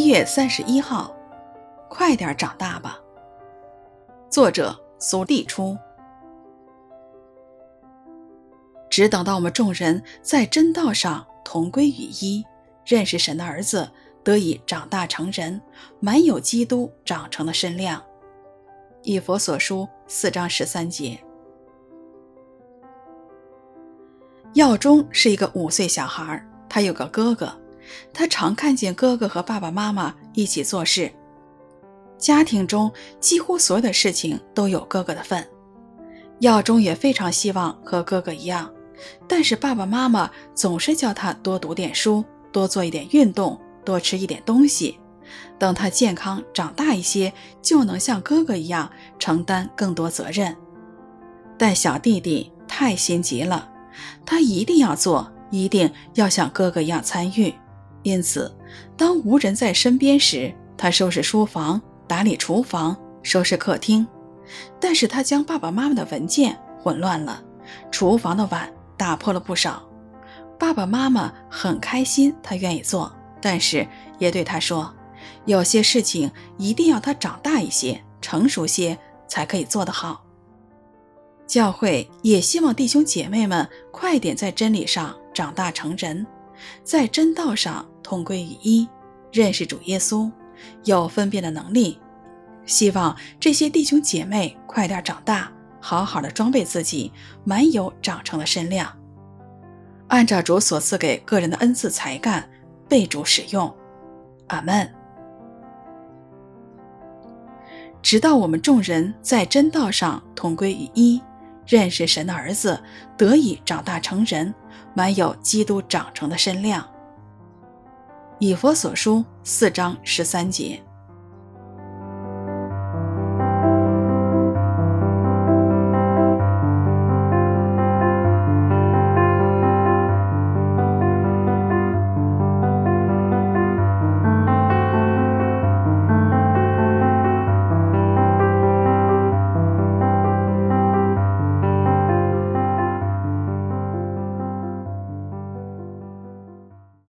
一月三十一号，快点长大吧。作者苏立初。只等到我们众人在真道上同归于一，认识神的儿子，得以长大成人，满有基督长成的身量。以佛所书四章十三节。耀中是一个五岁小孩，他有个哥哥，他常看见哥哥和爸爸妈妈一起做事，家庭中几乎所有的事情都有哥哥的份。耀中也非常希望和哥哥一样，但是爸爸妈妈总是叫他多读点书，多做一点运动，多吃一点东西。等他健康长大一些，就能像哥哥一样承担更多责任。但小弟弟太心急了，他一定要做，一定要像哥哥一样参与。因此，当无人在身边时，他收拾书房、打理厨房、收拾客厅。但是他将爸爸妈妈的文件混乱了，厨房的碗打破了不少。爸爸妈妈很开心，他愿意做，但是也对他说。有些事情一定要他长大一些、成熟些才可以做得好。教会也希望弟兄姐妹们快点在真理上长大成人，在真道上同归于一，认识主耶稣，有分辨的能力。希望这些弟兄姐妹快点长大，好好的装备自己，满有长成的身量，按照主所赐给个人的恩赐才干，被主使用。阿门。直到我们众人在真道上同归于一，认识神的儿子，得以长大成人，满有基督长成的身量。以佛所书四章十三节。